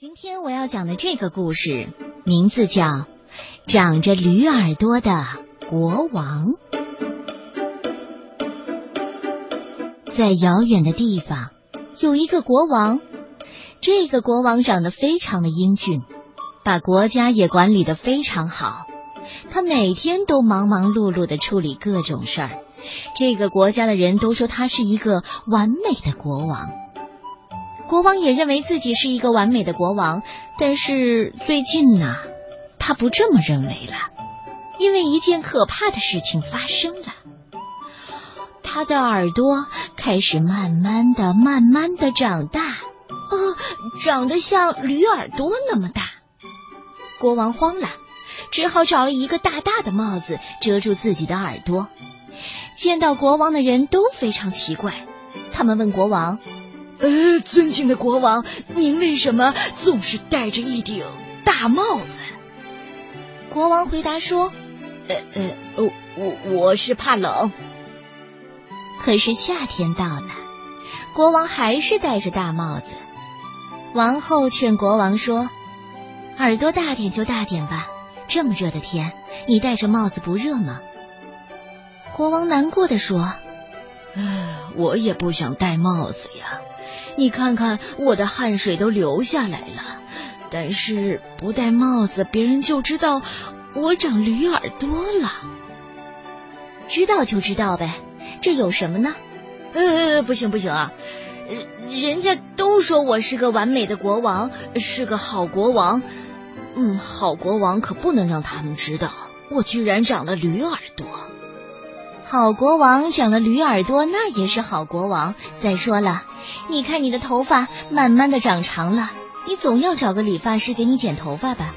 今天我要讲的这个故事，名字叫《长着驴耳朵的国王》。在遥远的地方，有一个国王。这个国王长得非常的英俊，把国家也管理的非常好。他每天都忙忙碌碌的处理各种事儿。这个国家的人都说他是一个完美的国王。国王也认为自己是一个完美的国王，但是最近呢，他不这么认为了，因为一件可怕的事情发生了。他的耳朵开始慢慢的、慢慢的长大，哦，长得像驴耳朵那么大。国王慌了，只好找了一个大大的帽子遮住自己的耳朵。见到国王的人都非常奇怪，他们问国王。呃，尊敬的国王，您为什么总是戴着一顶大帽子？国王回答说：“呃呃，我我是怕冷。”可是夏天到了，国王还是戴着大帽子。王后劝国王说：“耳朵大点就大点吧，这么热的天，你戴着帽子不热吗？”国王难过的说：“唉，我也不想戴帽子呀。”你看看我的汗水都流下来了，但是不戴帽子，别人就知道我长驴耳朵了。知道就知道呗，这有什么呢？呃，不行不行啊，人家都说我是个完美的国王，是个好国王。嗯，好国王可不能让他们知道我居然长了驴耳朵。好国王长了驴耳朵，那也是好国王。再说了。你看，你的头发慢慢的长长了，你总要找个理发师给你剪头发吧。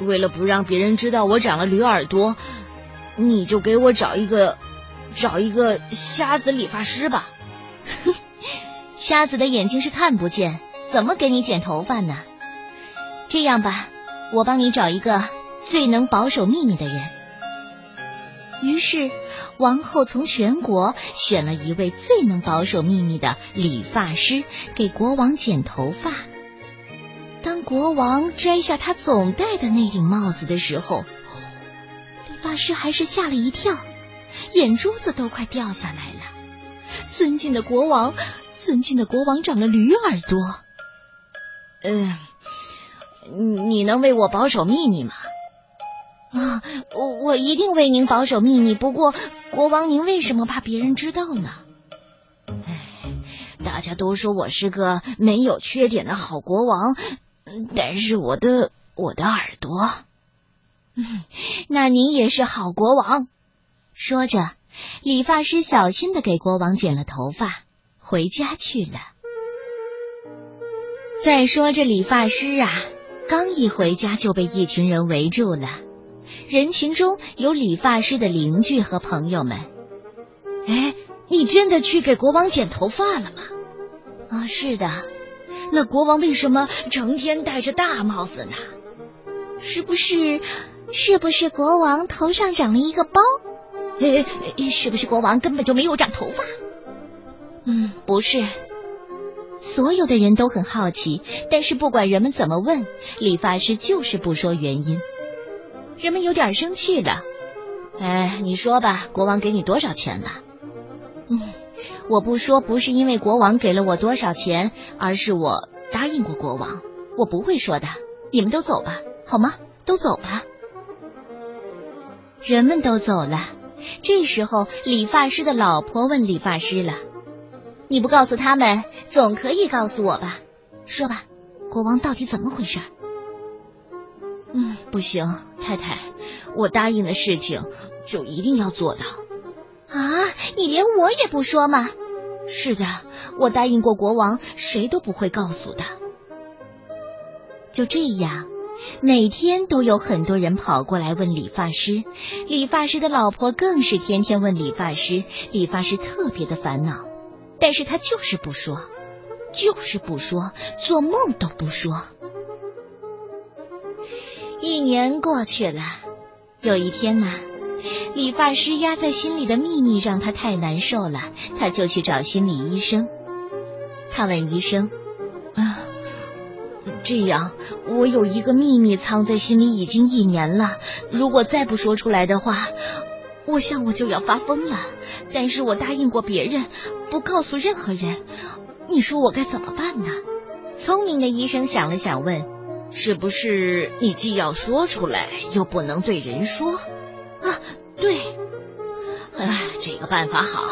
为了不让别人知道我长了驴耳朵，你就给我找一个找一个瞎子理发师吧。瞎子的眼睛是看不见，怎么给你剪头发呢？这样吧，我帮你找一个最能保守秘密的人。于是。王后从全国选了一位最能保守秘密的理发师给国王剪头发。当国王摘下他总戴的那顶帽子的时候，理发师还是吓了一跳，眼珠子都快掉下来了。尊敬的国王，尊敬的国王长了驴耳朵。嗯，你能为我保守秘密吗？啊，我我一定为您保守秘密。不过，国王，您为什么怕别人知道呢？哎，大家都说我是个没有缺点的好国王，但是我的我的耳朵，嗯那您也是好国王。说着，理发师小心的给国王剪了头发，回家去了。再说这理发师啊，刚一回家就被一群人围住了。人群中有理发师的邻居和朋友们。哎，你真的去给国王剪头发了吗？啊，是的。那国王为什么成天戴着大帽子呢？是不是？是不是国王头上长了一个包？哎，是不是国王根本就没有长头发？嗯，不是。所有的人都很好奇，但是不管人们怎么问，理发师就是不说原因。人们有点生气了。哎，你说吧，国王给你多少钱呢？嗯，我不说，不是因为国王给了我多少钱，而是我答应过国王，我不会说的。你们都走吧，好吗？都走吧。人们都走了。这时候，理发师的老婆问理发师了：“你不告诉他们，总可以告诉我吧？说吧，国王到底怎么回事？”嗯，不行，太太，我答应的事情就一定要做到。啊，你连我也不说吗？是的，我答应过国王，谁都不会告诉的。就这样，每天都有很多人跑过来问理发师，理发师的老婆更是天天问理发师，理发师特别的烦恼，但是他就是不说，就是不说，做梦都不说。一年过去了，有一天呢，理发师压在心里的秘密让他太难受了，他就去找心理医生。他问医生：“啊，这样，我有一个秘密藏在心里已经一年了。如果再不说出来的话，我想我就要发疯了。但是我答应过别人，不告诉任何人。你说我该怎么办呢？聪明的医生想了想，问：“是不是你既要说出来，又不能对人说？”啊，对。哎，这个办法好。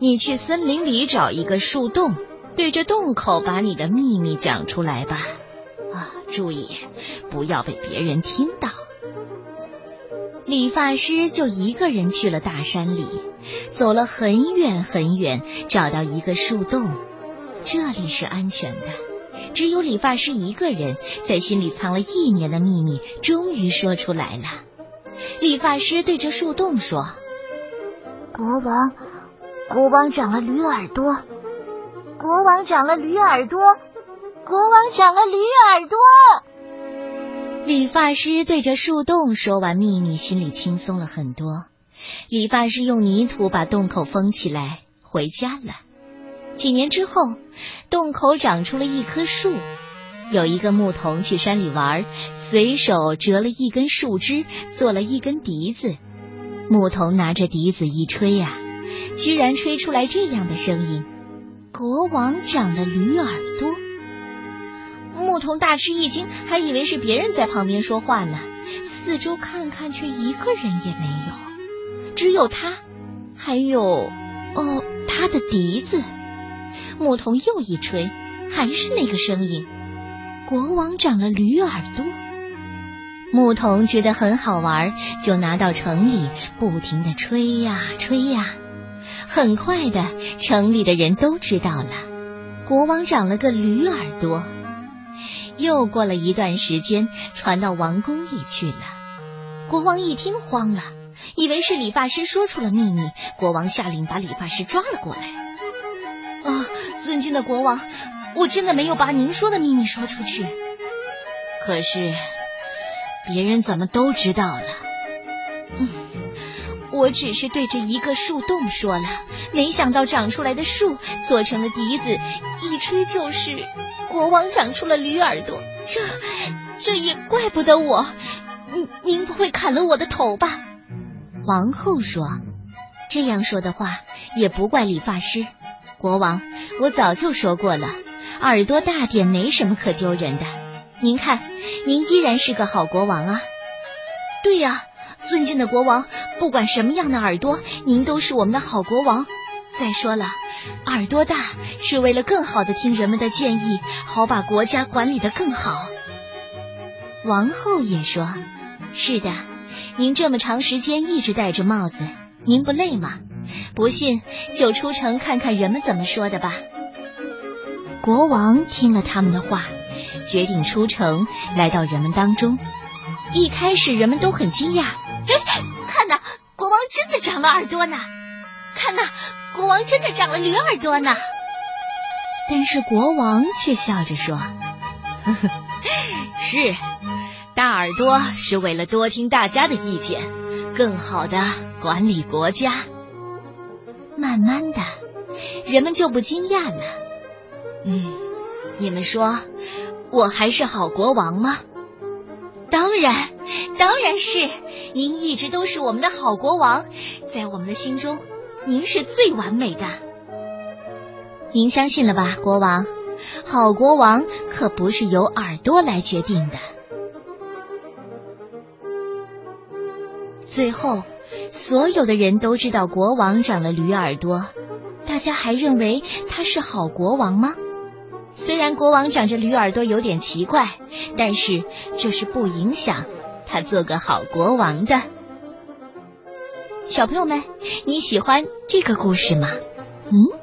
你去森林里找一个树洞，对着洞口把你的秘密讲出来吧。啊，注意不要被别人听到。理发师就一个人去了大山里，走了很远很远，找到一个树洞。这里是安全的，只有理发师一个人在心里藏了一年的秘密，终于说出来了。理发师对着树洞说：“国王，国王长了驴耳朵，国王长了驴耳朵，国王长了驴耳朵。”理发师对着树洞说完秘密，心里轻松了很多。理发师用泥土把洞口封起来，回家了。几年之后，洞口长出了一棵树。有一个牧童去山里玩，随手折了一根树枝，做了一根笛子。牧童拿着笛子一吹呀，居然吹出来这样的声音：“国王长了驴耳朵。”牧童大吃一惊，还以为是别人在旁边说话呢。四周看看，却一个人也没有，只有他，还有哦，他的笛子。牧童又一吹，还是那个声音。国王长了驴耳朵。牧童觉得很好玩，就拿到城里，不停的吹呀吹呀。很快的，城里的人都知道了，国王长了个驴耳朵。又过了一段时间，传到王宫里去了。国王一听慌了，以为是理发师说出了秘密。国王下令把理发师抓了过来。啊，尊敬的国王，我真的没有把您说的秘密说出去。可是别人怎么都知道了？嗯，我只是对着一个树洞说了，没想到长出来的树做成了笛子，一吹就是。国王长出了驴耳朵，这这也怪不得我。您您不会砍了我的头吧？王后说：“这样说的话也不怪理发师。国王，我早就说过了，耳朵大点没什么可丢人的。您看，您依然是个好国王啊。对呀，尊敬的国王，不管什么样的耳朵，您都是我们的好国王。再说了。”耳朵大是为了更好的听人们的建议，好把国家管理的更好。王后也说：“是的，您这么长时间一直戴着帽子，您不累吗？不信就出城看看人们怎么说的吧。”国王听了他们的话，决定出城，来到人们当中。一开始人们都很惊讶：“哎，看呐，国王真的长了耳朵呢！看呐。”国王真的长了驴耳朵呢，但是国王却笑着说：“呵呵，是大耳朵是为了多听大家的意见，更好的管理国家。”慢慢的，人们就不惊讶了。嗯，你们说我还是好国王吗？当然，当然是，您一直都是我们的好国王，在我们的心中。您是最完美的，您相信了吧，国王？好国王可不是由耳朵来决定的。最后，所有的人都知道国王长了驴耳朵，大家还认为他是好国王吗？虽然国王长着驴耳朵有点奇怪，但是这是不影响他做个好国王的。小朋友们，你喜欢这个故事吗？嗯。